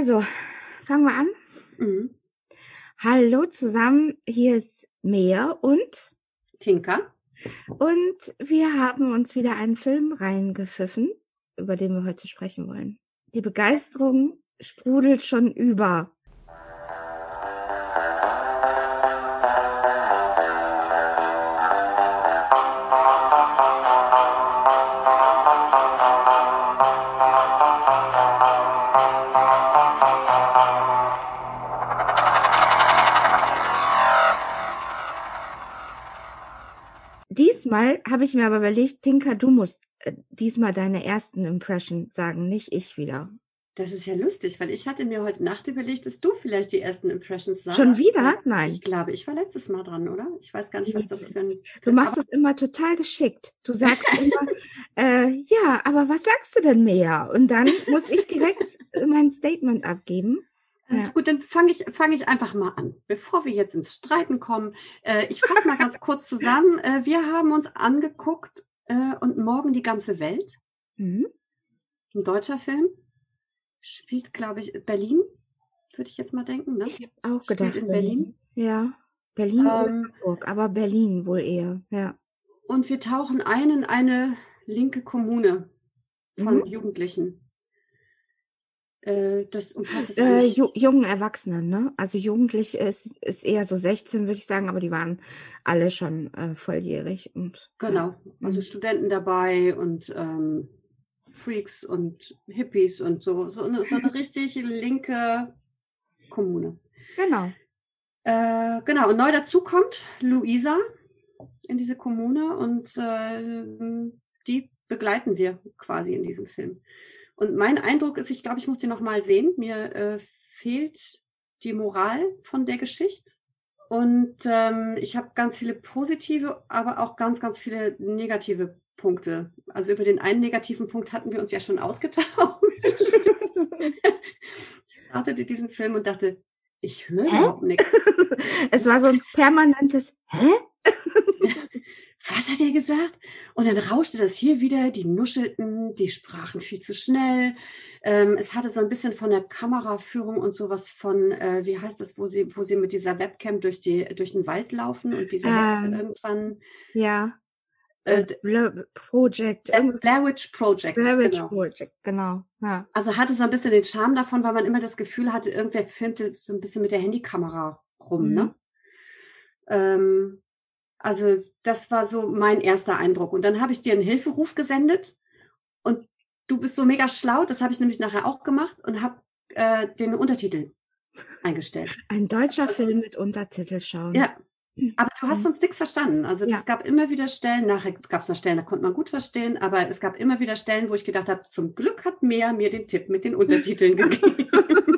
Also, fangen wir an. Mhm. Hallo zusammen, hier ist Mea und Tinka. und wir haben uns wieder einen Film reingepfiffen, über den wir heute sprechen wollen. Die Begeisterung sprudelt schon über. Diesmal habe ich mir aber überlegt, Tinka, du musst äh, diesmal deine ersten Impression sagen, nicht ich wieder. Das ist ja lustig, weil ich hatte mir heute Nacht überlegt, dass du vielleicht die ersten Impressions sagst. Schon wieder? Nein. Ich glaube, ich war letztes Mal dran, oder? Ich weiß gar nicht, was das für ein. Du machst es immer total geschickt. Du sagst immer, äh, ja, aber was sagst du denn mehr? Und dann muss ich direkt mein Statement abgeben. Also Ja. Gut, dann fange ich, fang ich einfach mal an. Bevor wir jetzt ins Streiten kommen, äh, ich fasse mal ganz kurz zusammen. Äh, wir haben uns angeguckt äh, und morgen die ganze Welt. Mhm. Ein deutscher Film. Spielt, glaube ich, Berlin, würde ich jetzt mal denken. Ne? Ich habe auch Spielt gedacht. in Berlin. Ja. Berlin oder Ähm, Hamburg, aber Berlin wohl eher. Ja. Und wir tauchen ein in eine linke Kommune von Mhm. Jugendlichen. Äh, das umfasst es Äh, ju jungen Erwachsenen, ne? Also jugendlich ist, ist eher so 16, würde ich sagen, aber die waren alle schon äh, volljährig und Genau, also Mhm. Studenten dabei und ähm, Freaks und Hippies und so. So eine, so eine richtig linke Kommune. genau. Äh, genau, und neu dazu kommt Luisa in diese Kommune und äh, die begleiten wir quasi in diesem Film. Und mein Eindruck ist, ich glaube, ich muss den nochmal sehen. Mir äh, fehlt die Moral von der Geschichte. Und ähm, ich habe ganz viele positive, aber auch ganz, ganz viele negative Punkte. Also über den einen negativen Punkt hatten wir uns ja schon ausgetauscht. ich startete diesen Film und dachte, ich höre überhaupt nichts. es war so ein permanentes Hä? was hat er gesagt? Und dann rauschte das hier wieder, die nuschelten, die sprachen viel zu schnell. Ähm, es hatte so ein bisschen von der Kameraführung und sowas von, äh, wie heißt das, wo sie, wo sie mit dieser Webcam durch, die, durch den Wald laufen und diese Ähm, irgendwann. Ja. Äh, Äh, Project. Blair, Witch Project. Blair Witch genau. Project, genau. Ja. Also hatte so ein bisschen den Charme davon, weil man immer das Gefühl hatte, irgendwer filmte so ein bisschen mit der Handykamera rum, Mhm. ne? Ähm, also das war so mein erster Eindruck. Und dann habe ich dir einen Hilferuf gesendet und du bist so mega schlau, das habe ich nämlich nachher auch gemacht und habe äh, den Untertitel eingestellt. Ein deutscher Film mit Untertitel schauen. Ja, aber du hast sonst nichts verstanden. Also Ja. es gab immer wieder Stellen, nachher gab es noch Stellen, da konnte man gut verstehen, aber es gab immer wieder Stellen, wo ich gedacht habe, zum Glück hat Mea mir den Tipp mit den Untertiteln gegeben.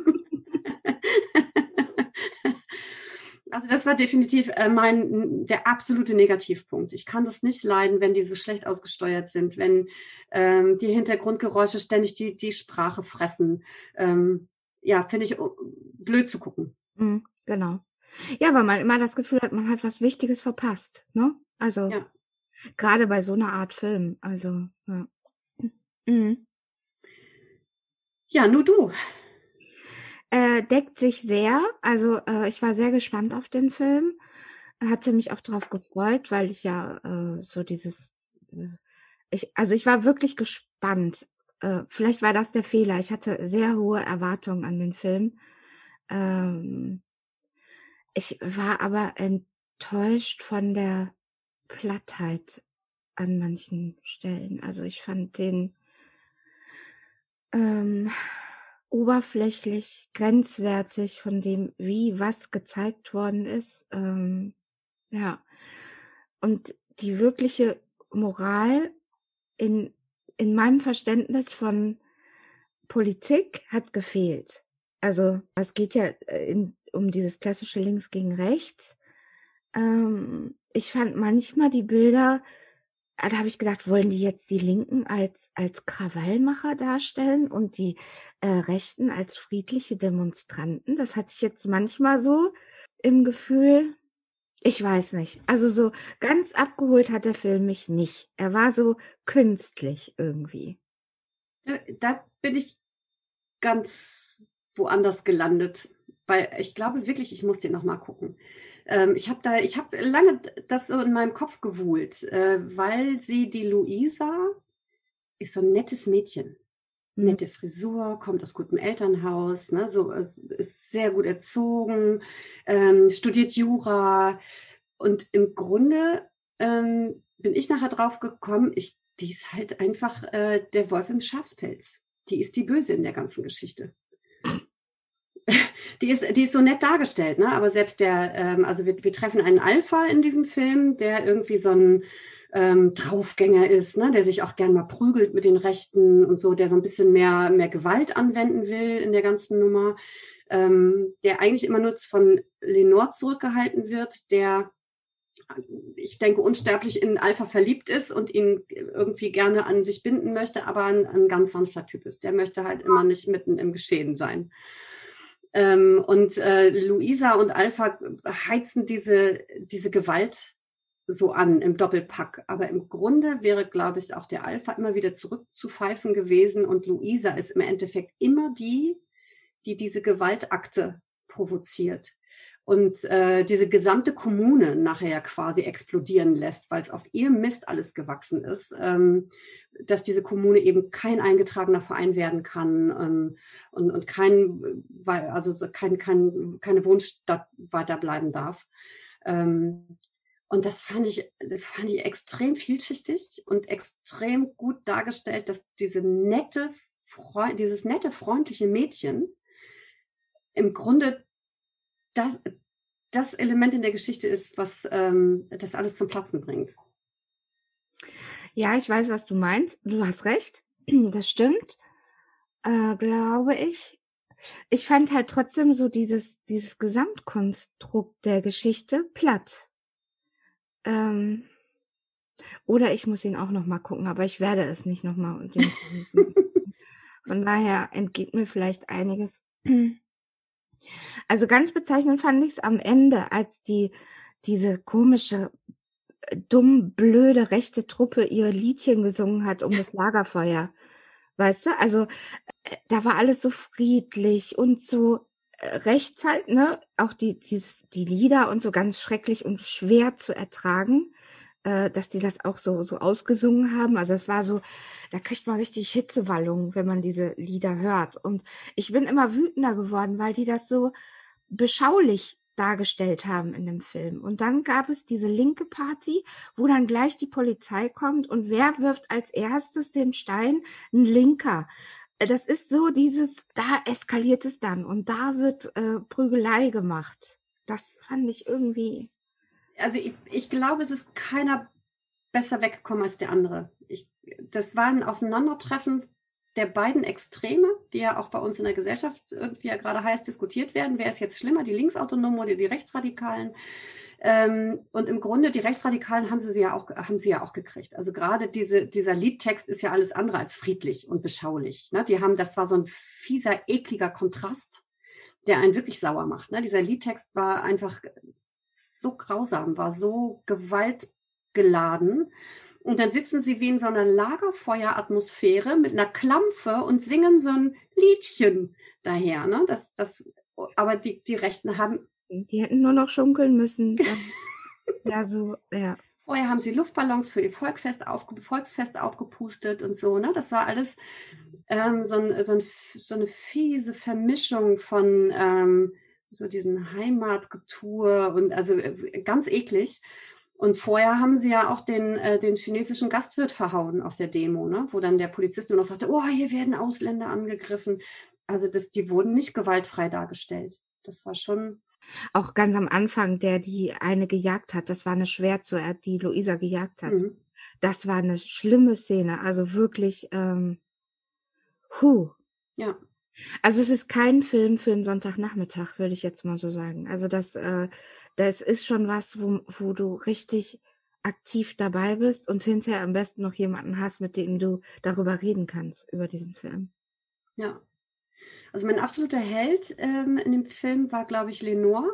Also das war definitiv äh, mein der absolute Negativpunkt. Ich kann das nicht leiden, wenn die so schlecht ausgesteuert sind, wenn ähm, die Hintergrundgeräusche ständig die, die Sprache fressen. Ähm, ja, finde ich oh, blöd zu gucken. Mhm, genau. Ja, weil man immer das Gefühl hat, man hat was Wichtiges verpasst, ne? Also Ja. gerade bei so einer Art Film. Also ja. Mhm. Ja, nur du. Äh, deckt sich sehr. Also äh, ich war sehr gespannt auf den Film. Hatte mich auch darauf gefreut, weil ich ja äh, so dieses, äh, ich, also ich war wirklich gespannt. Äh, vielleicht war das der Fehler. Ich hatte sehr hohe Erwartungen an den Film. Ähm, ich war aber enttäuscht von der Plattheit an manchen Stellen. Also ich fand den ähm, oberflächlich, grenzwertig von dem, wie was gezeigt worden ist. Ähm, ja. Und die wirkliche Moral in, in meinem Verständnis von Politik hat gefehlt. Also es geht ja äh, in, um dieses klassische Links gegen Rechts. Ähm, ich fand manchmal die Bilder, da habe ich gedacht, wollen die jetzt die Linken als, als Krawallmacher darstellen und die äh, Rechten als friedliche Demonstranten? Das hatte ich jetzt manchmal so im Gefühl. Ich weiß nicht. Also so ganz abgeholt hat der Film mich nicht. Er war so künstlich irgendwie. Da, da bin ich ganz woanders gelandet. Weil ich glaube wirklich, ich muss den nochmal gucken. Ähm, ich habe da, ich habe lange das so in meinem Kopf gewuhlt, äh, weil sie die Luisa ist so ein nettes Mädchen. Mhm. Nette Frisur, kommt aus gutem Elternhaus, ne, so ist sehr gut erzogen, ähm, studiert Jura und im Grunde ähm, bin ich nachher drauf gekommen, ich, die ist halt einfach äh, der Wolf im Schafspelz. Die ist die Böse in der ganzen Geschichte. die ist, die ist so nett dargestellt, ne? Aber selbst der, ähm, also wir, wir treffen einen Alpha in diesem Film, der irgendwie so ein ähm, Draufgänger ist, ne? der sich auch gern mal prügelt mit den Rechten und so, der so ein bisschen mehr, mehr Gewalt anwenden will in der ganzen Nummer, ähm, der eigentlich immer nur von Lenore zurückgehalten wird, der ich denke, unsterblich in Alpha verliebt ist und ihn irgendwie gerne an sich binden möchte, aber ein, ein ganz sanfter Typ ist. Der möchte halt immer nicht mitten im Geschehen sein. Ähm, und äh, Luisa und Alpha heizen diese, diese Gewalt so an im Doppelpack. Aber im Grunde wäre, glaube ich, auch der Alpha immer wieder zurückzupfeifen gewesen und Luisa ist im Endeffekt immer die, die diese Gewaltakte provoziert und äh, diese gesamte Kommune nachher quasi explodieren lässt, weil es auf ihrem Mist alles gewachsen ist, ähm, dass diese Kommune eben kein eingetragener Verein werden kann ähm, und, und kein, also kein, kein, keine Wohnstadt weiterbleiben darf. Ähm, und das fand ich, fand ich extrem vielschichtig und extrem gut dargestellt, dass diese nette, dieses nette, freundliche Mädchen im Grunde das, das Element in der Geschichte ist, was ähm, das alles zum Platzen bringt. Ja, ich weiß, was du meinst. Du hast recht. Das stimmt, äh, glaube ich. Ich fand halt trotzdem so dieses, dieses Gesamtkonstrukt der Geschichte platt. Ähm, oder ich muss ihn auch noch mal gucken, aber ich werde es nicht noch mal. Von daher entgeht mir vielleicht einiges. Also ganz bezeichnend fand ich es am Ende, als die diese komische dumm blöde rechte Truppe ihr Liedchen gesungen hat um das Lagerfeuer. Weißt du? Also äh, da war alles so friedlich und so äh, rechts halt, ne? Auch die die, die Lieder und so ganz schrecklich und schwer zu ertragen äh, dass die das auch so, so ausgesungen haben. Also es war so, da kriegt man richtig Hitzewallungen, wenn man diese Lieder hört. Und ich bin immer wütender geworden, weil die das so beschaulich dargestellt haben in dem Film. Und dann gab es diese linke Party, wo dann gleich die Polizei kommt und wer wirft als erstes den Stein? Ein Linker. Das ist so dieses, da eskaliert es dann und da wird äh, Prügelei gemacht. Das fand ich irgendwie also ich, ich glaube, es ist keiner besser weggekommen als der andere. Ich, das war ein Aufeinandertreffen der beiden Extreme, die ja auch bei uns in der Gesellschaft irgendwie ja gerade heiß diskutiert werden. Wer ist jetzt schlimmer, die Linksautonomen oder die Rechtsradikalen? Ähm, und im Grunde, die Rechtsradikalen haben sie ja auch, haben sie ja auch gekriegt. Also gerade diese, dieser Liedtext ist ja alles andere als friedlich und beschaulich. Ne? Die haben, das war so ein fieser, ekliger Kontrast, der einen wirklich sauer macht. Ne? Dieser Liedtext war einfach so grausam war, so gewaltgeladen. Und dann sitzen sie wie in so einer Lagerfeueratmosphäre mit einer Klampfe und singen so ein Liedchen daher. Ne? Das, das, aber die, die Rechten haben. Die hätten nur noch schunkeln müssen. ja, so, ja. Vorher haben sie Luftballons für ihr Volkfest, aufge Volksfest aufgepustet und so. Ne? Das war alles ähm, so, ein, so, ein, so, eine fiese Vermischung von ähm, so diesen Heimatgetue und also äh, ganz eklig. Und vorher haben sie ja auch den, äh, den chinesischen Gastwirt verhauen auf der Demo, ne? wo dann der Polizist nur noch sagte, oh, hier werden Ausländer angegriffen. Also das, die wurden nicht gewaltfrei dargestellt. Das war schon. Auch ganz am Anfang, der die eine gejagt hat, das war eine Schwert, so die Luisa gejagt hat. Mhm. Das war eine schlimme Szene. Also wirklich, ähm, huh. Ja. Also es ist kein Film für einen Sonntagnachmittag, würde ich jetzt mal so sagen. Also das, äh, das ist schon was, wo, wo du richtig aktiv dabei bist und hinterher am besten noch jemanden hast, mit dem du darüber reden kannst, über diesen Film. Ja. Also mein absoluter Held ähm, in dem Film war, glaube ich, Lenore.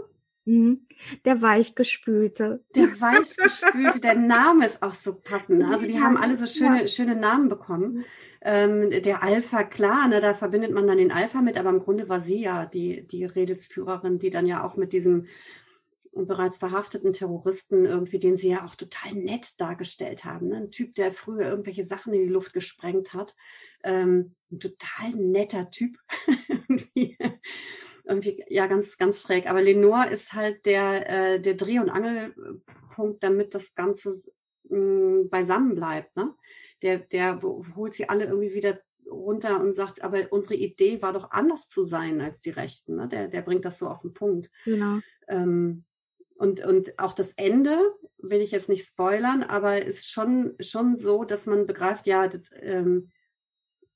Mhm. Der Weichgespülte. Der Weichgespülte, der Name ist auch so passend. Ne? Also die haben alle so schöne, ja. schöne Namen bekommen. Ähm, der Alpha, klar, ne, da verbindet man dann den Alpha mit, aber im Grunde war sie ja die, die Redelsführerin, die dann ja auch mit diesem bereits verhafteten Terroristen irgendwie, den sie ja auch total nett dargestellt haben. Ne? Ein Typ, der früher irgendwelche Sachen in die Luft gesprengt hat. Ähm, ein total netter Typ. irgendwie, ja, ganz, ganz schräg. Aber Lenore ist halt der, äh, der Dreh- und Angelpunkt, damit das Ganze mh, mm, beisammen bleibt. Ne? Der, der holt sie alle irgendwie wieder runter und sagt, aber unsere Idee war doch anders zu sein als die Rechten. Ne? Der, der bringt das so auf den Punkt. Genau. Ähm, und, und auch das Ende will ich jetzt nicht spoilern, aber ist schon, schon so, dass man begreift, ja, das ähm,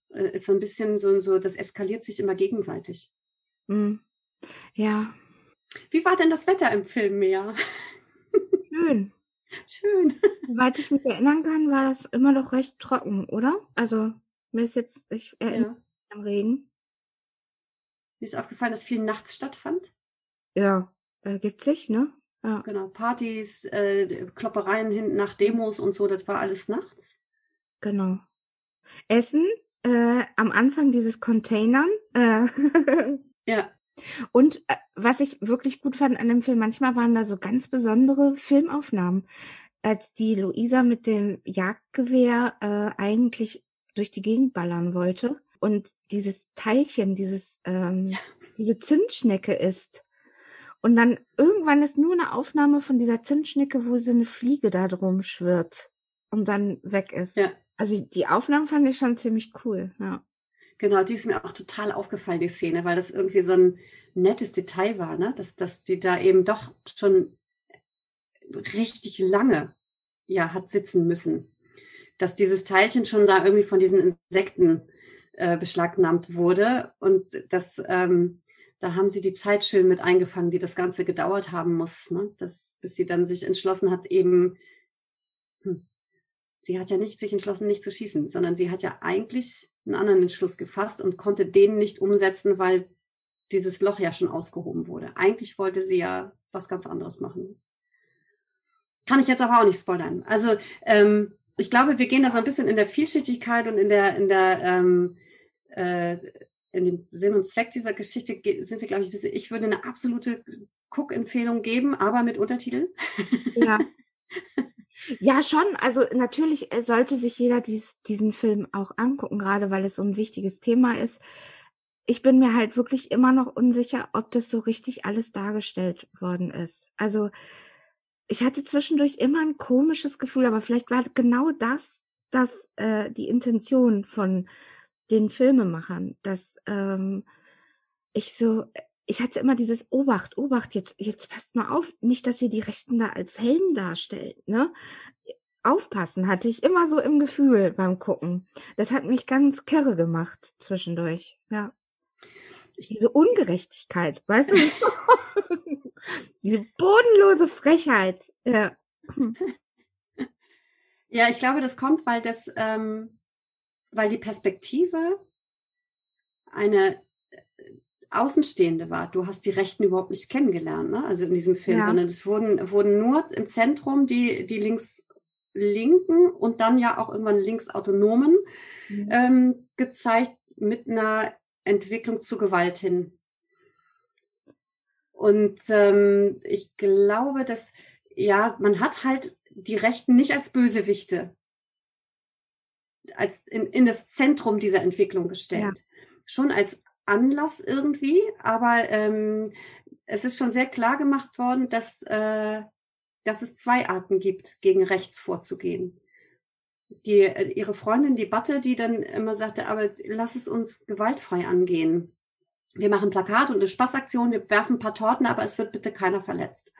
äh, ist so ein bisschen so, so, das eskaliert sich immer gegenseitig. Mhm. Ja. Wie war denn das Wetter im Film, Mia? Schön. Schön. Soweit ich mich erinnern kann, war das immer noch recht trocken, oder? Also, mir ist jetzt, ich erinnere ja. am Regen. Mir ist aufgefallen, dass viel nachts stattfand. Ja, ergibt sich, ne? Ja. Genau, Partys, äh, Kloppereien hinten nach Demos und so, das war alles nachts. Genau. Essen, äh, am Anfang dieses Containern. Äh, ja. Und äh, was ich wirklich gut fand an dem Film, manchmal waren da so ganz besondere Filmaufnahmen, als die Luisa mit dem Jagdgewehr äh, eigentlich durch die Gegend ballern wollte und dieses Teilchen, dieses ähm, ja. diese Zündschnecke ist. Und dann irgendwann ist nur eine Aufnahme von dieser Zündschnecke, wo so eine Fliege da drum schwirrt und dann weg ist. Ja. Also die Aufnahmen fand ich schon ziemlich cool, ja. Genau, die ist mir auch total aufgefallen, die Szene, weil das irgendwie so ein nettes Detail war, ne? dass, dass die da eben doch schon richtig lange ja, hat sitzen müssen. Dass dieses Teilchen schon da irgendwie von diesen Insekten äh, beschlagnahmt wurde. Und das, ähm, da haben sie die Zeit schön mit eingefangen, die das Ganze gedauert haben muss, ne? das, bis sie dann sich entschlossen hat, eben, hm, sie hat ja nicht sich entschlossen, nicht zu schießen, sondern sie hat ja eigentlich einen anderen Entschluss gefasst und konnte den nicht umsetzen, weil dieses Loch ja schon ausgehoben wurde. Eigentlich wollte sie ja was ganz anderes machen. Kann ich jetzt aber auch nicht spoilern. Also ähm, ich glaube, wir gehen da so ein bisschen in der Vielschichtigkeit und in der, in der ähm, äh, in dem Sinn und Zweck dieser Geschichte sind wir, glaube ich, ein bisschen, ich würde eine absolute Cook-Empfehlung geben, aber mit Untertiteln. Ja. Ja, schon. Also natürlich äh, sollte sich jeder dies, diesen Film auch angucken, gerade weil es so ein wichtiges Thema ist. Ich bin mir halt wirklich immer noch unsicher, ob das so richtig alles dargestellt worden ist. Also ich hatte zwischendurch immer ein komisches Gefühl, aber vielleicht war genau das, das äh, die Intention von den Filmemachern, dass ähm, ich so ich hatte immer dieses Obacht, Obacht, jetzt, jetzt passt mal auf, nicht, dass ihr die Rechten da als Helden darstellt, ne? Aufpassen hatte ich immer so im Gefühl beim Gucken. Das hat mich ganz kirre gemacht zwischendurch, ja. Diese Ungerechtigkeit, weißt du? Diese bodenlose Frechheit, ja. Ja, ich glaube, das kommt, weil das, ähm, weil die Perspektive eine Außenstehende war. Du hast die Rechten überhaupt nicht kennengelernt, ne? also in diesem Film, ja. sondern es wurden, wurden nur im Zentrum die, die links Linken und dann ja auch irgendwann Linksautonomen mhm. ähm, gezeigt mit einer Entwicklung zu Gewalt hin. Und ähm, ich glaube, dass, ja, man hat halt die Rechten nicht als Bösewichte als in, in das Zentrum dieser Entwicklung gestellt. Ja. Schon als Anlass irgendwie, aber ähm, es ist schon sehr klar gemacht worden, dass, äh, dass es zwei Arten gibt, gegen rechts vorzugehen. Die, äh, ihre Freundin, die Batte, die dann immer sagte, aber lass es uns gewaltfrei angehen. Wir machen Plakat und eine Spaßaktion, wir werfen ein paar Torten, aber es wird bitte keiner verletzt.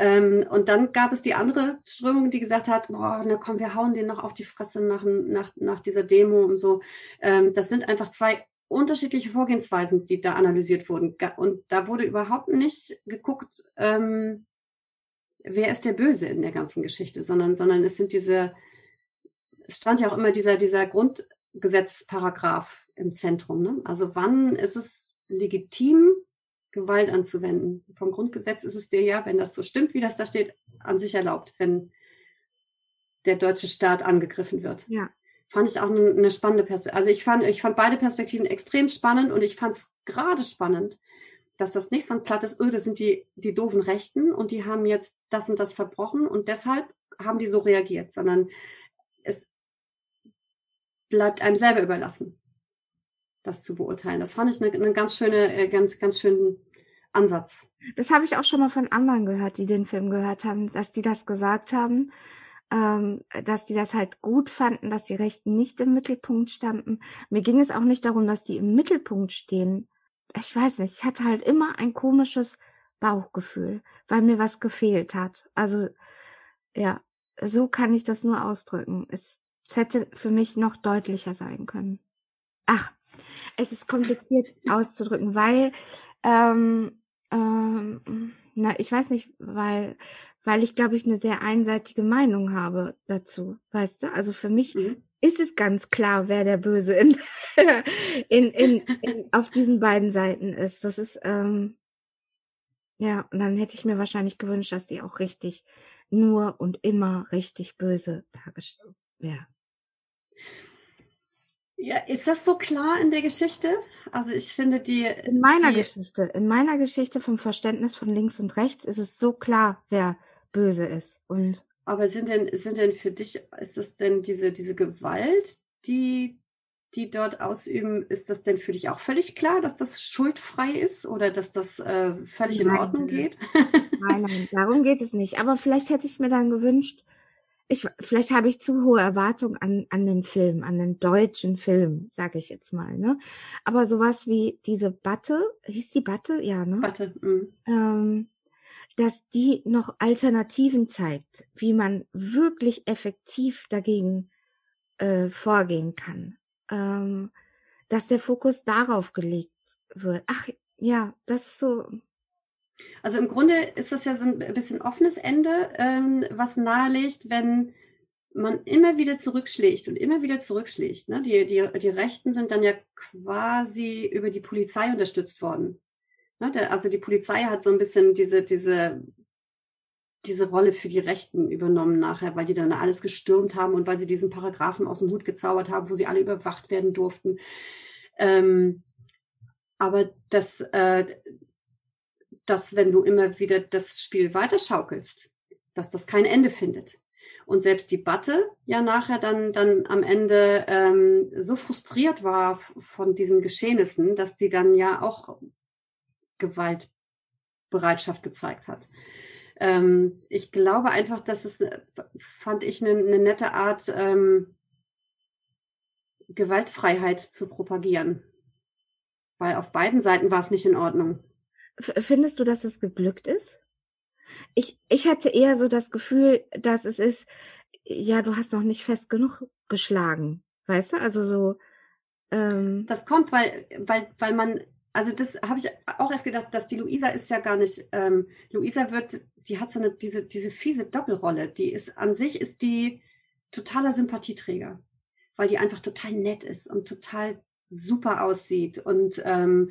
Ähm, und dann gab es die andere Strömung, die gesagt hat, boah, na komm, wir hauen den noch auf die Fresse nach, nach, nach dieser Demo und so. Ähm, das sind einfach zwei unterschiedliche Vorgehensweisen, die da analysiert wurden. Und da wurde überhaupt nicht geguckt, ähm, wer ist der Böse in der ganzen Geschichte, sondern, sondern es sind diese, es stand ja auch immer dieser, dieser Grundgesetzparagraph im Zentrum. Ne? Also wann ist es legitim, Gewalt anzuwenden. Vom Grundgesetz ist es dir ja, wenn das so stimmt, wie das da steht, an sich erlaubt, wenn der deutsche Staat angegriffen wird. Ja. Fand ich auch eine, spannende Perspektive. Also ich fand, ich fand beide Perspektiven extrem spannend und ich fand es gerade spannend, dass das nicht so ein plattes, öh, das sind die, die doofen Rechten und die haben jetzt das und das verbrochen und deshalb haben die so reagiert, sondern es bleibt einem selber überlassen, das zu beurteilen. Das fand ich eine, eine ganz schöne, äh, ganz, ganz schönen Ansatz. Das habe ich auch schon mal von anderen gehört, die den Film gehört haben, dass die das gesagt haben, ähm, dass die das halt gut fanden, dass die Rechten nicht im Mittelpunkt standen. Mir ging es auch nicht darum, dass die im Mittelpunkt stehen, ich weiß nicht, ich hatte halt immer ein komisches Bauchgefühl, weil mir was gefehlt hat. Also, ja, so kann ich das nur ausdrücken. Es hätte für mich noch deutlicher sein können. Ach, es ist kompliziert auszudrücken, weil, ähm, ähm, na, ich weiß nicht, weil, weil ich glaube ich eine sehr einseitige Meinung habe dazu, weißt du? Also für mich mhm ist es ganz klar, wer der Böse in, in, in, in, auf diesen beiden Seiten ist. Das ist, ähm, ja, und dann hätte ich mir wahrscheinlich gewünscht, dass die auch richtig, nur und immer richtig böse dargestellt wäre. Ja, ist das so klar in der Geschichte? Also ich finde die. In meiner die, Geschichte, in meiner Geschichte vom Verständnis von links und rechts ist es so klar, wer böse ist. Und aber sind denn, sind denn für dich, ist das denn diese, diese Gewalt, die die dort ausüben, ist das denn für dich auch völlig klar, dass das schuldfrei ist oder dass das äh, völlig nein, in Ordnung geht? nein, nein, darum geht es nicht. Aber vielleicht hätte ich mir dann gewünscht, ich, vielleicht habe ich zu hohe Erwartungen an, an den Film, an den deutschen Film, sage ich jetzt mal. Ne? Aber sowas wie diese Batte, hieß die Batte? Ja, ne? Batte. Mh. Ähm, dass die noch Alternativen zeigt, wie man wirklich effektiv dagegen äh, vorgehen kann. Ähm, dass der Fokus darauf gelegt wird. Ach ja, das ist so. Also im Grunde ist das ja so ein bisschen offenes Ende, ähm, was nahelegt, wenn man immer wieder zurückschlägt und immer wieder zurückschlägt. Ne? Die, die, die Rechten sind dann ja quasi über die Polizei unterstützt worden. Ne, also die Polizei hat so ein bisschen diese, diese, diese Rolle für die Rechten übernommen nachher, weil die dann alles gestürmt haben und weil sie diesen Paragraphen aus dem Hut gezaubert haben, wo sie alle überwacht werden durften. Ähm, aber dass, äh, dass, wenn du immer wieder das Spiel weiterschaukelst, dass das kein Ende findet. Und selbst die Batte ja nachher dann, dann am Ende ähm, so frustriert war von diesen Geschehnissen, dass die dann ja auch Gewaltbereitschaft gezeigt hat. Ähm, ich glaube einfach, dass es, fand ich, eine, eine nette Art, ähm, Gewaltfreiheit zu propagieren. Weil auf beiden Seiten war es nicht in Ordnung. Findest du, dass es geglückt ist? Ich, ich hatte eher so das Gefühl, dass es ist, ja, du hast noch nicht fest genug geschlagen. Weißt du? Also so. Ähm, das kommt, weil, weil, weil man also das habe ich auch erst gedacht, dass die Luisa ist ja gar nicht, ähm, Luisa wird, die hat so eine, diese, diese fiese Doppelrolle, die ist, an sich ist die totaler Sympathieträger, weil die einfach total nett ist und total super aussieht und ähm,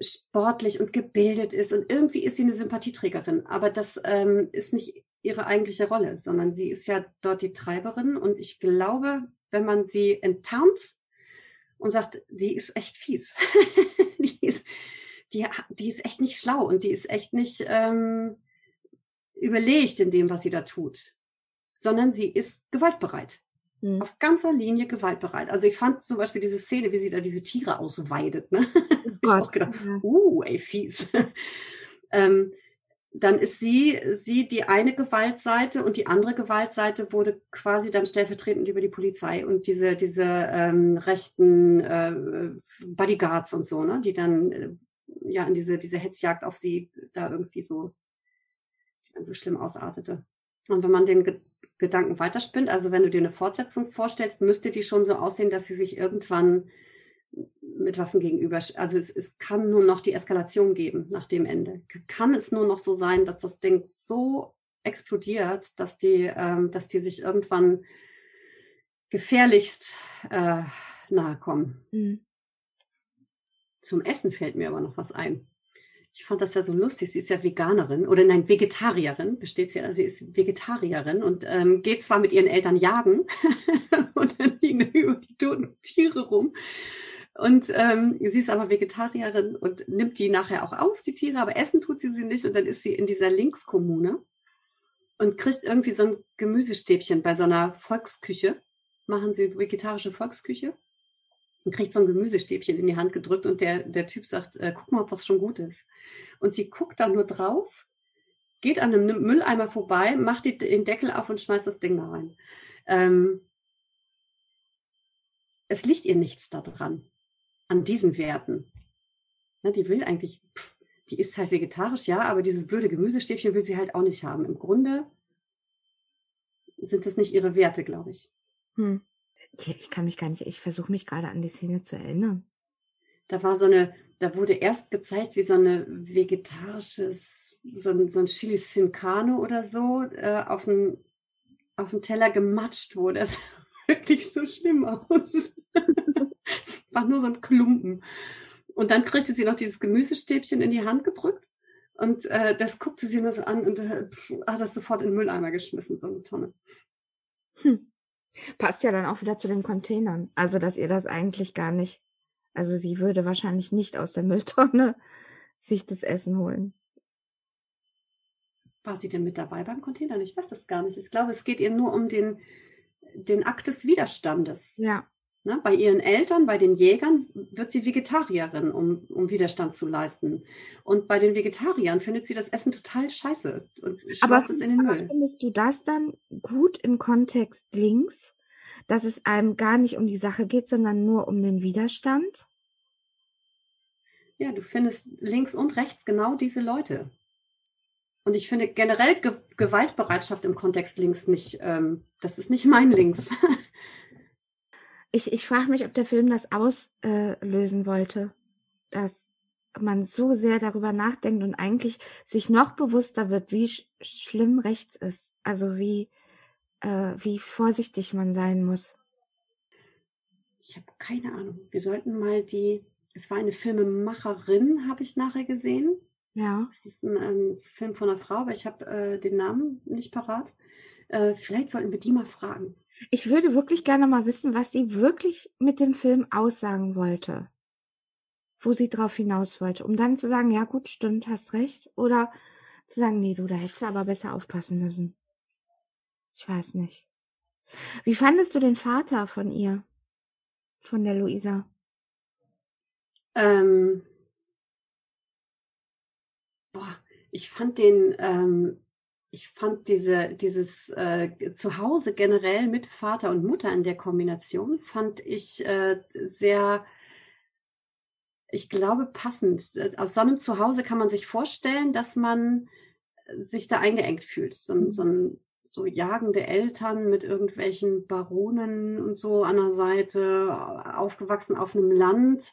sportlich und gebildet ist und irgendwie ist sie eine Sympathieträgerin, aber das ähm, ist nicht ihre eigentliche Rolle, sondern sie ist ja dort die Treiberin und ich glaube, wenn man sie enttarnt und sagt, die ist echt fies. die, ist, die, die ist echt nicht schlau und die ist echt nicht ähm, überlegt in dem, was sie da tut, sondern sie ist gewaltbereit. Mhm. Auf ganzer Linie gewaltbereit. Also ich fand zum Beispiel diese Szene, wie sie da diese Tiere ausweidet. Ne? Gott. ich auch gedacht, uh, ey, fies. ähm, dann ist sie, sie die eine Gewaltseite und die andere Gewaltseite wurde quasi dann stellvertretend über die Polizei und diese, diese ähm, rechten äh, Bodyguards und so, ne, die dann äh, ja in diese, diese Hetzjagd auf sie da irgendwie so, so schlimm ausartete. Und wenn man den Ge Gedanken weiterspinnt, also wenn du dir eine Fortsetzung vorstellst, müsste die schon so aussehen, dass sie sich irgendwann mit Waffen gegenüber. Also es, es kann nur noch die Eskalation geben nach dem Ende. Kann es nur noch so sein, dass das Ding so explodiert, dass die, ähm, dass die sich irgendwann gefährlichst äh, nahe kommen. Mhm. Zum Essen fällt mir aber noch was ein. ich fand das ja so lustig. Sie ist ja Veganerin oder nein, Vegetarierin, besteht sie, also sie ist Vegetarierin und ähm, geht zwar mit ihren Eltern jagen und dann liegen über die toten Tiere rum. Und ähm, sie ist aber Vegetarierin und nimmt die nachher auch aus, die Tiere, aber essen tut sie sie nicht. Und dann ist sie in dieser Linkskommune und kriegt irgendwie so ein Gemüsestäbchen bei so einer Volksküche. Machen sie vegetarische Volksküche und kriegt so ein Gemüsestäbchen in die Hand gedrückt und der, der Typ sagt, äh, guck mal, ob das schon gut ist. Und sie guckt dann nur drauf, geht an einem Mülleimer vorbei, macht die, den Deckel auf und schmeißt das Ding da rein. Ähm, es liegt ihr nichts daran, an diesen Werten. Ja, die will eigentlich, pff, die ist halt vegetarisch, ja, aber dieses blöde Gemüsestäbchen will sie halt auch nicht haben. Im Grunde sind das nicht ihre Werte, glaube ich. Hm. Ich kann mich gar nicht, ich versuche mich gerade an die Szene zu erinnern. Da war so eine, da wurde erst gezeigt, wie so eine vegetarisches, so ein, so ein Chili Sin Carne oder so äh, auf dem auf Teller gematscht wurde. Das sah wirklich so schlimm aus. war nur so ein Klumpen. Und dann kriegte sie noch dieses Gemüsestäbchen in die Hand gedrückt. Und äh, das guckte sie nur so an und äh, hat das sofort in den Mülleimer geschmissen, so eine Tonne. Hm. Passt ja dann auch wieder zu den Containern. Also, dass ihr das eigentlich gar nicht. Also, sie würde wahrscheinlich nicht aus der Mülltonne sich das Essen holen. War sie denn mit dabei beim Container? Ich weiß das gar nicht. Ich glaube, es geht ihr nur um den, den Akt des Widerstandes. Ja. Ne? Bei ihren Eltern, bei den Jägern wird sie Vegetarierin, um, um Widerstand zu leisten. Und bei den Vegetariern findet sie das Essen total scheiße und schmeißt es in den aber Müll. findest du das dann gut im Kontext links, dass es einem gar nicht um die Sache geht, sondern nur um den Widerstand? Ja, du findest links und rechts genau diese Leute. Und ich finde generell Ge Gewaltbereitschaft im Kontext links nicht, ähm, das ist nicht mein Links. Ich, ich frage mich, ob der Film das auslösen wollte, dass man so sehr darüber nachdenkt und eigentlich sich noch bewusster wird, wie sch schlimm rechts ist. Also wie, äh, wie vorsichtig man sein muss. Ich habe keine Ahnung. Wir sollten mal die, es war eine Filmemacherin, habe ich nachher gesehen. Ja. Das ist ein, ein Film von einer Frau, aber ich habe äh, den Namen nicht parat. Äh, vielleicht sollten wir die mal fragen. Ich würde wirklich gerne mal wissen, was sie wirklich mit dem Film aussagen wollte. Wo sie drauf hinaus wollte. Um dann zu sagen, ja gut, stimmt, hast recht. Oder zu sagen, nee, du, da hättest du aber besser aufpassen müssen. Ich weiß nicht. Wie fandest du den Vater von ihr? Von der Luisa? Ähm, boah, ich fand den, ähm, ich fand diese, dieses äh, Zuhause generell mit Vater und Mutter in der Kombination, fand ich äh, sehr, ich glaube, passend. Aus so einem Zuhause kann man sich vorstellen, dass man sich da eingeengt fühlt. So, so, ein, so jagende Eltern mit irgendwelchen Baronen und so an der Seite, aufgewachsen auf einem Land.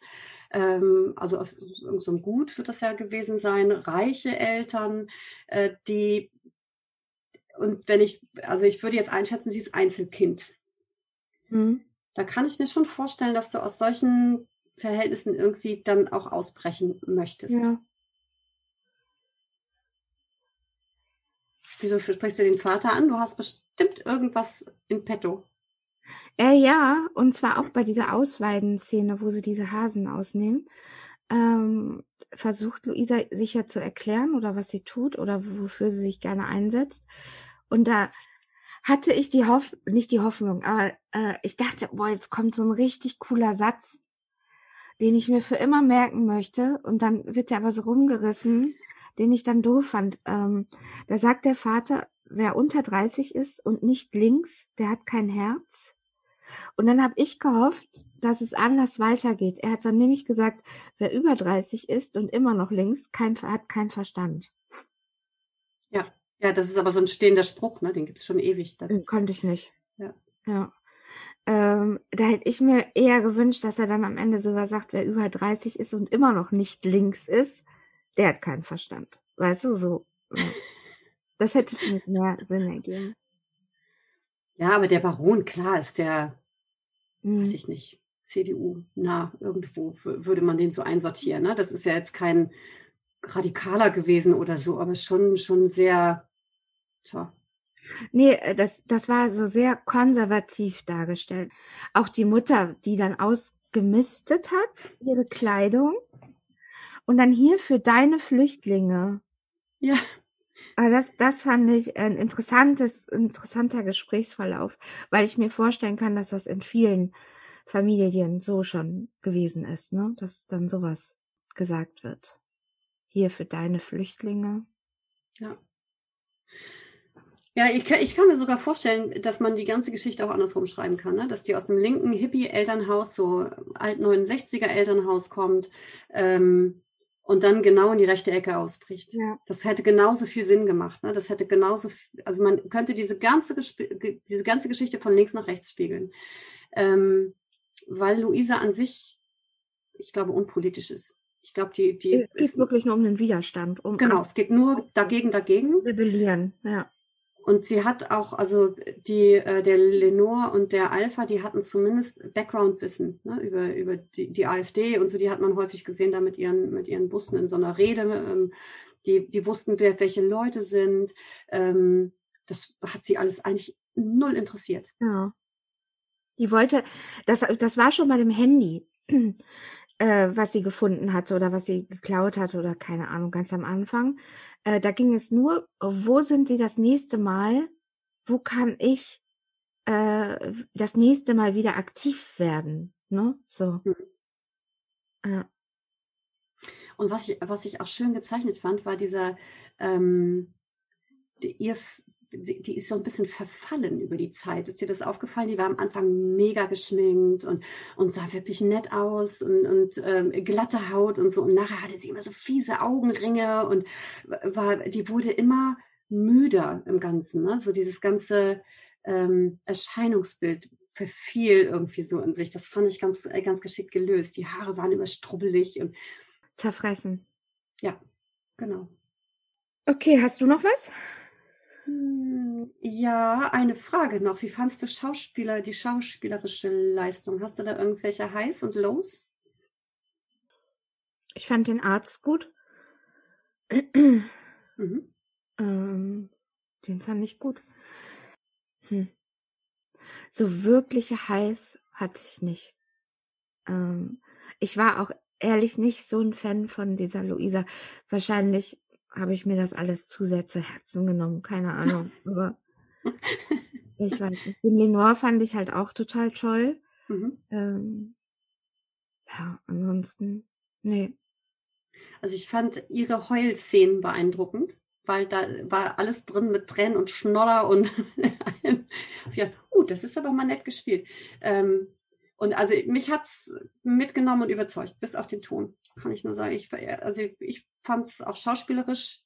Ähm, also auf so einem Gut wird das ja gewesen sein, reiche Eltern, äh, die und wenn ich, also ich würde jetzt einschätzen, sie ist Einzelkind. Mhm. Da kann ich mir schon vorstellen, dass du aus solchen Verhältnissen irgendwie dann auch ausbrechen möchtest. Ja. Wieso sprichst du den Vater an? Du hast bestimmt irgendwas in petto. Äh, ja, und zwar auch bei dieser Ausweiden-Szene, wo sie diese Hasen ausnehmen. Ähm, versucht Luisa sicher zu erklären oder was sie tut oder wofür sie sich gerne einsetzt. Und da hatte ich die Hoffnung, nicht die Hoffnung, aber äh, ich dachte, boah, jetzt kommt so ein richtig cooler Satz, den ich mir für immer merken möchte. Und dann wird der aber so rumgerissen, den ich dann doof fand. Ähm, da sagt der Vater, wer unter 30 ist und nicht links, der hat kein Herz. Und dann habe ich gehofft, dass es anders weitergeht. Er hat dann nämlich gesagt, wer über 30 ist und immer noch links, kein, hat keinen Verstand. Ja, ja, das ist aber so ein stehender Spruch, ne? Den gibt es schon ewig. Das, Hm, Konnte ich nicht. Ja. Ja. Ähm, da hätte ich mir eher gewünscht, dass er dann am Ende sogar sagt, wer über 30 ist und immer noch nicht links ist, der hat keinen Verstand. Weißt du, so. Das hätte für mich mehr Sinn ergeben. ja, aber der Baron, klar, ist der, weiß Hm. ich nicht, CDU, na, irgendwo würde man den so einsortieren. Ne? Das ist ja jetzt kein radikaler gewesen oder so, aber schon, schon sehr, tja. Nee, äh, das, das war so sehr konservativ dargestellt. Auch die Mutter, die dann ausgemistet hat, ihre Kleidung. Und dann hier für deine Flüchtlinge. Ja. Aber das, das fand ich ein interessantes, interessanter Gesprächsverlauf, weil ich mir vorstellen kann, dass das in vielen Familien so schon gewesen ist, ne? Dass dann sowas gesagt wird. Hier für deine Flüchtlinge. Ja. Ja, ich kann, ich kann mir sogar vorstellen, dass man die ganze Geschichte auch andersrum schreiben kann, ne? dass die aus dem linken Hippie-Elternhaus, so alt 69er-Elternhaus kommt ähm, und dann genau in die rechte Ecke ausbricht. Ja. Das hätte genauso viel Sinn gemacht. Ne? Das hätte genauso, also man könnte diese ganze, diese ganze Geschichte von links nach rechts spiegeln. Ähm, weil Luisa an sich, ich glaube, unpolitisch ist. Ich glaube, die, die. Es geht wirklich nur um den Widerstand. Um genau, es geht nur dagegen, dagegen. Rebellieren, ja. Und sie hat auch, also die, äh, der Lenore und der Alpha, die hatten zumindest Background-Wissen ne, über, über die, die, AfD und so, die hat man häufig gesehen da mit ihren, mit ihren Busten in so einer Rede. Ähm, die, die wussten, wer welche Leute sind. Ähm, das hat sie alles eigentlich null interessiert. Ja. Die wollte, das, das war schon bei dem Handy, äh, was sie gefunden hatte oder was sie geklaut hat oder keine Ahnung, ganz am Anfang. Äh, da ging es nur, wo sind sie das nächste Mal? Wo kann ich äh, das nächste Mal wieder aktiv werden? Ne? So. Hm. Ja. Und was ich, was ich auch schön gezeichnet fand, war dieser, ähm, die, ihr, die, ist so ein bisschen verfallen über die Zeit. Ist dir das aufgefallen? Die war am Anfang mega geschminkt und, und sah wirklich nett aus und, und ähm, glatte Haut und so. Und nachher hatte sie immer so fiese Augenringe und war, die wurde immer müder im Ganzen. Ne? So dieses ganze ähm, Erscheinungsbild verfiel irgendwie so in sich. Das fand ich ganz, äh, ganz geschickt gelöst. Die Haare waren immer strubbelig und zerfressen. Ja, genau. Okay, hast du noch was? Hm, ja, eine Frage noch. Wie fandst du Schauspieler, die schauspielerische Leistung? Hast du da irgendwelche Highs und Lows? Ich fand den Arzt gut. mhm. ähm, den fand ich gut. Hm. So wirkliche Highs hatte ich nicht. Ähm, ich war auch ehrlich nicht so ein Fan von dieser Luisa. Wahrscheinlich habe ich mir das alles zu sehr zu Herzen genommen, keine Ahnung. Aber ich weiß nicht. Den Lenore fand ich halt auch total toll. Mhm. Ähm, ja, ansonsten, nee. Also ich fand ihre Heulszenen beeindruckend, weil da war alles drin mit Tränen und Schnoller und ja, uh, das ist aber mal nett gespielt. Ähm, und also mich hat es mitgenommen und überzeugt, bis auf den Ton, kann ich nur sagen. Ich, also ich fand es auch schauspielerisch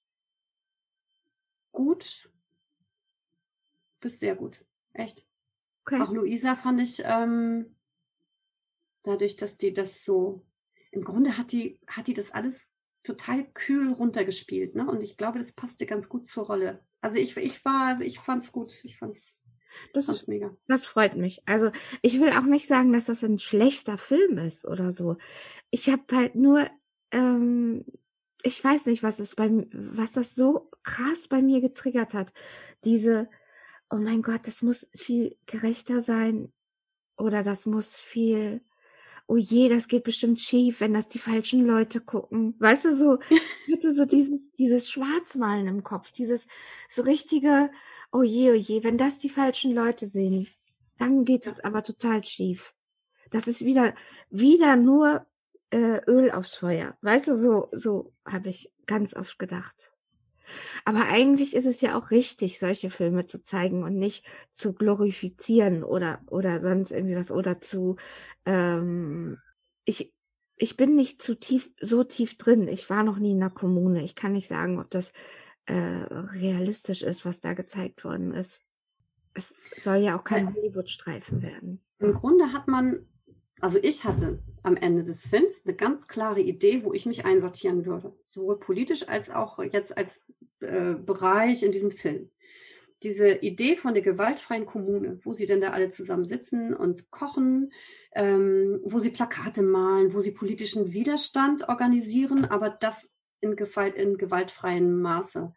gut, bis sehr gut. Echt. Okay. Auch Luisa fand ich, ähm, dadurch, dass die das so, im Grunde hat die, hat die das alles total kühl runtergespielt, ne? Und ich glaube, das passte ganz gut zur Rolle. Also ich, ich war, ich fand's gut. Ich fand's das ist mega. Das freut mich. Also ich will auch nicht sagen, dass das ein schlechter Film ist oder so. Ich habe halt nur, ähm, ich weiß nicht, was es beim, was das so krass bei mir getriggert hat. Diese, oh mein Gott, das muss viel gerechter sein oder das muss viel oh je, das geht bestimmt schief, wenn das die falschen Leute gucken. Weißt du, so, bitte so dieses, dieses Schwarzmalen im Kopf, dieses so richtige, oh je, oh je, wenn das die falschen Leute sehen, dann geht es aber total schief. Das ist wieder, wieder nur äh, Öl aufs Feuer. Weißt du, so, so habe ich ganz oft gedacht. Aber eigentlich ist es ja auch richtig, solche Filme zu zeigen und nicht zu glorifizieren oder, oder sonst irgendwie was oder zu, ähm, ich, ich bin nicht zu tief, so tief drin. Ich war noch nie in der Kommune. Ich kann nicht sagen, ob das äh, realistisch ist, was da gezeigt worden ist. Es soll ja auch kein Hollywood-Streifen werden. Im Grunde hat man, also ich hatte am Ende des Films eine ganz klare Idee, wo ich mich einsortieren würde. Sowohl politisch als auch jetzt als äh, Bereich in diesem Film. Diese Idee von der gewaltfreien Kommune, wo sie denn da alle zusammen sitzen und kochen, ähm, wo sie Plakate malen, wo sie politischen Widerstand organisieren, aber das in, Gewalt, in gewaltfreiem Maße.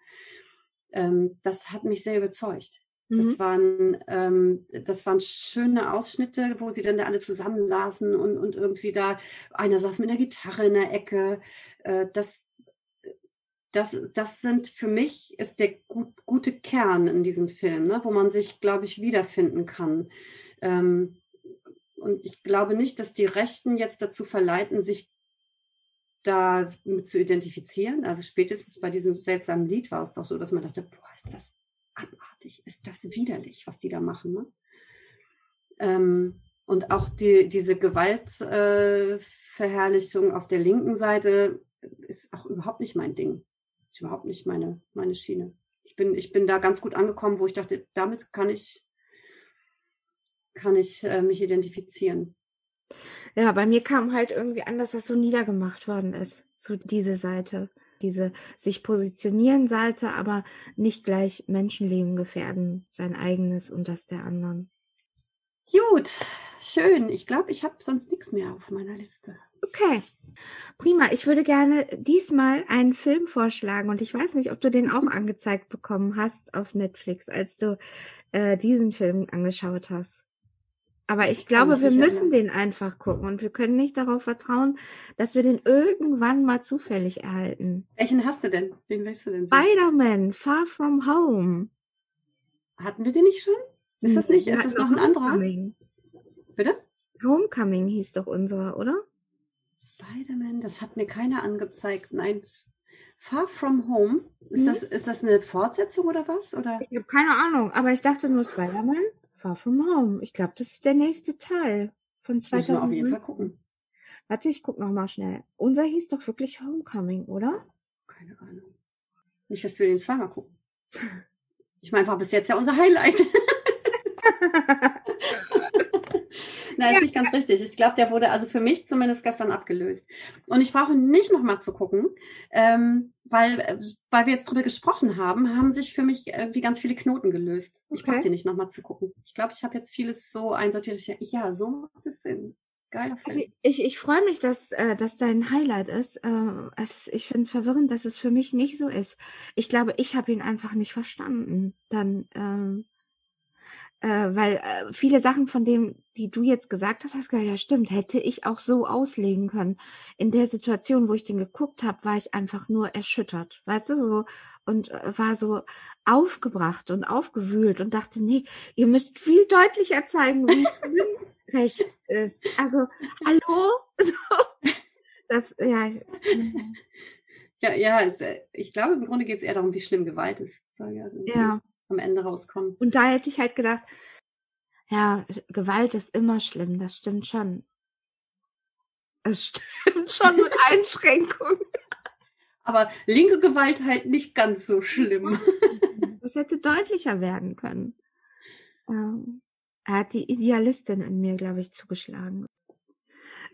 Ähm, das hat mich sehr überzeugt. Das, mhm. waren, ähm, das waren schöne Ausschnitte, wo sie dann da alle zusammensaßen und, und irgendwie da, einer saß mit einer Gitarre in der Ecke. Äh, das, das, das sind für mich, ist der gut, gute Kern in diesem Film, ne, wo man sich, glaube ich, wiederfinden kann. Ähm, und ich glaube nicht, dass die Rechten jetzt dazu verleiten, sich da mit zu identifizieren. Also spätestens bei diesem seltsamen Lied war es doch so, dass man dachte, boah, ist das abartig, ist das widerlich, was die da machen. Ne? Ähm, und auch die, diese Gewaltverherrlichung äh, auf der linken Seite ist auch überhaupt nicht mein Ding. Ist überhaupt nicht meine, meine Schiene. Ich bin, ich bin da ganz gut angekommen, wo ich dachte, damit kann ich, kann ich äh, mich identifizieren. Ja, bei mir kam halt irgendwie an, dass das so niedergemacht worden ist, so diese Seite diese sich positionieren Seite, aber nicht gleich Menschenleben gefährden, sein eigenes und das der anderen. Gut, schön. Ich glaube, ich habe sonst nichts mehr auf meiner Liste. Okay, prima. Ich würde gerne diesmal einen Film vorschlagen und ich weiß nicht, ob du den auch angezeigt bekommen hast auf Netflix, als du äh, diesen Film angeschaut hast. Aber ich glaube, wir müssen den einfach gucken und wir können nicht darauf vertrauen, dass wir den irgendwann mal zufällig erhalten. Welchen hast du denn? Wen willst du denn? Spider-Man, Far From Home. Hatten wir den nicht schon? Ist das nicht? Ist das noch ein anderer? Homecoming. Bitte? Homecoming hieß doch unserer, oder? Spider-Man, das hat mir keiner angezeigt. Nein, Far From Home. Ist, hm? das, ist das eine Fortsetzung oder was? Oder? Ich habe keine Ahnung, aber ich dachte nur Spider-Man. Far From Home. Ich glaube, das ist der nächste Teil von 2000. Müssen wir auf jeden Fall gucken. Warte, ich guck noch mal schnell. Unser hieß doch wirklich Homecoming, oder? Keine Ahnung. Nicht, dass wir den zweimal gucken. Ich meine, war bis jetzt ja unser Highlight. Nein, ist nicht ganz richtig. Ich glaube, der wurde also für mich zumindest gestern abgelöst. Und ich brauche nicht nochmal zu gucken, ähm, weil, äh, weil wir jetzt drüber gesprochen haben, haben sich für mich irgendwie ganz viele Knoten gelöst. Ich okay. brauche den nicht nochmal zu gucken. Ich glaube, ich habe jetzt vieles so einsortiert. Ich, ja, so macht es Sinn. Also ich, ich freue mich, dass äh, das dein Highlight ist. Äh, es, ich finde es verwirrend, dass es für mich nicht so ist. Ich glaube, ich habe ihn einfach nicht verstanden. Dann ähm, äh, weil äh, viele Sachen von dem, die du jetzt gesagt hast, hast gesagt, ja stimmt, hätte ich auch so auslegen können. In der Situation, wo ich den geguckt habe, war ich einfach nur erschüttert, weißt du, so und äh, war so aufgebracht und aufgewühlt und dachte, nee, ihr müsst viel deutlicher zeigen, wie recht ist. Also, hallo? So, das, ja. Ja, ja, es, äh, ich glaube, im Grunde geht es eher darum, wie schlimm Gewalt ist. ja am Ende rauskommen. Und da hätte ich halt gedacht, ja, Gewalt ist immer schlimm, das stimmt schon. Es stimmt schon mit Einschränkungen. Aber linke Gewalt halt nicht ganz so schlimm. Das hätte deutlicher werden können. Ähm, er hat die Idealistin in mir, glaube ich, zugeschlagen.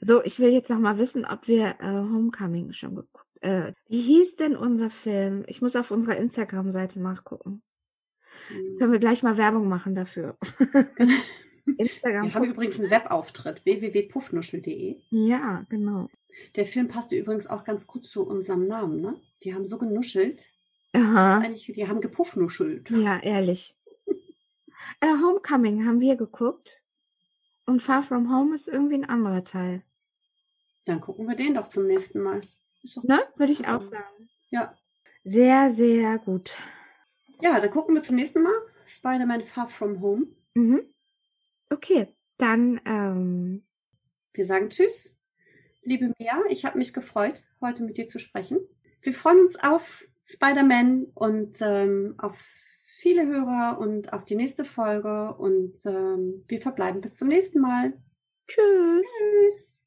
So, ich will jetzt noch mal wissen, ob wir äh, Homecoming schon geguckt. Äh, wie hieß denn unser Film? Ich muss auf unserer Instagram-Seite nachgucken. Mhm. Können wir gleich mal Werbung machen dafür. Instagram. Wir haben übrigens einen Webauftritt, www.puffnuschel.de. Ja, genau. Der Film passte übrigens auch ganz gut zu unserem Namen, ne? Die haben so genuschelt. Aha. Eigentlich, die haben gepuffnuschelt. Ja, ehrlich. äh, Homecoming haben wir geguckt. Und Far From Home ist irgendwie ein anderer Teil. Dann gucken wir den doch zum nächsten Mal. ne? Würde ich auch sagen. Ja. Sehr, sehr gut. Ja, dann gucken wir zum nächsten Mal. Spider-Man Far From Home. Mhm. Okay, dann. Ähm... Wir sagen Tschüss. Liebe Mia, ich habe mich gefreut, heute mit dir zu sprechen. Wir freuen uns auf Spider-Man und ähm, auf viele Hörer und auf die nächste Folge. Und ähm, wir verbleiben bis zum nächsten Mal. Tschüss. Tschüss.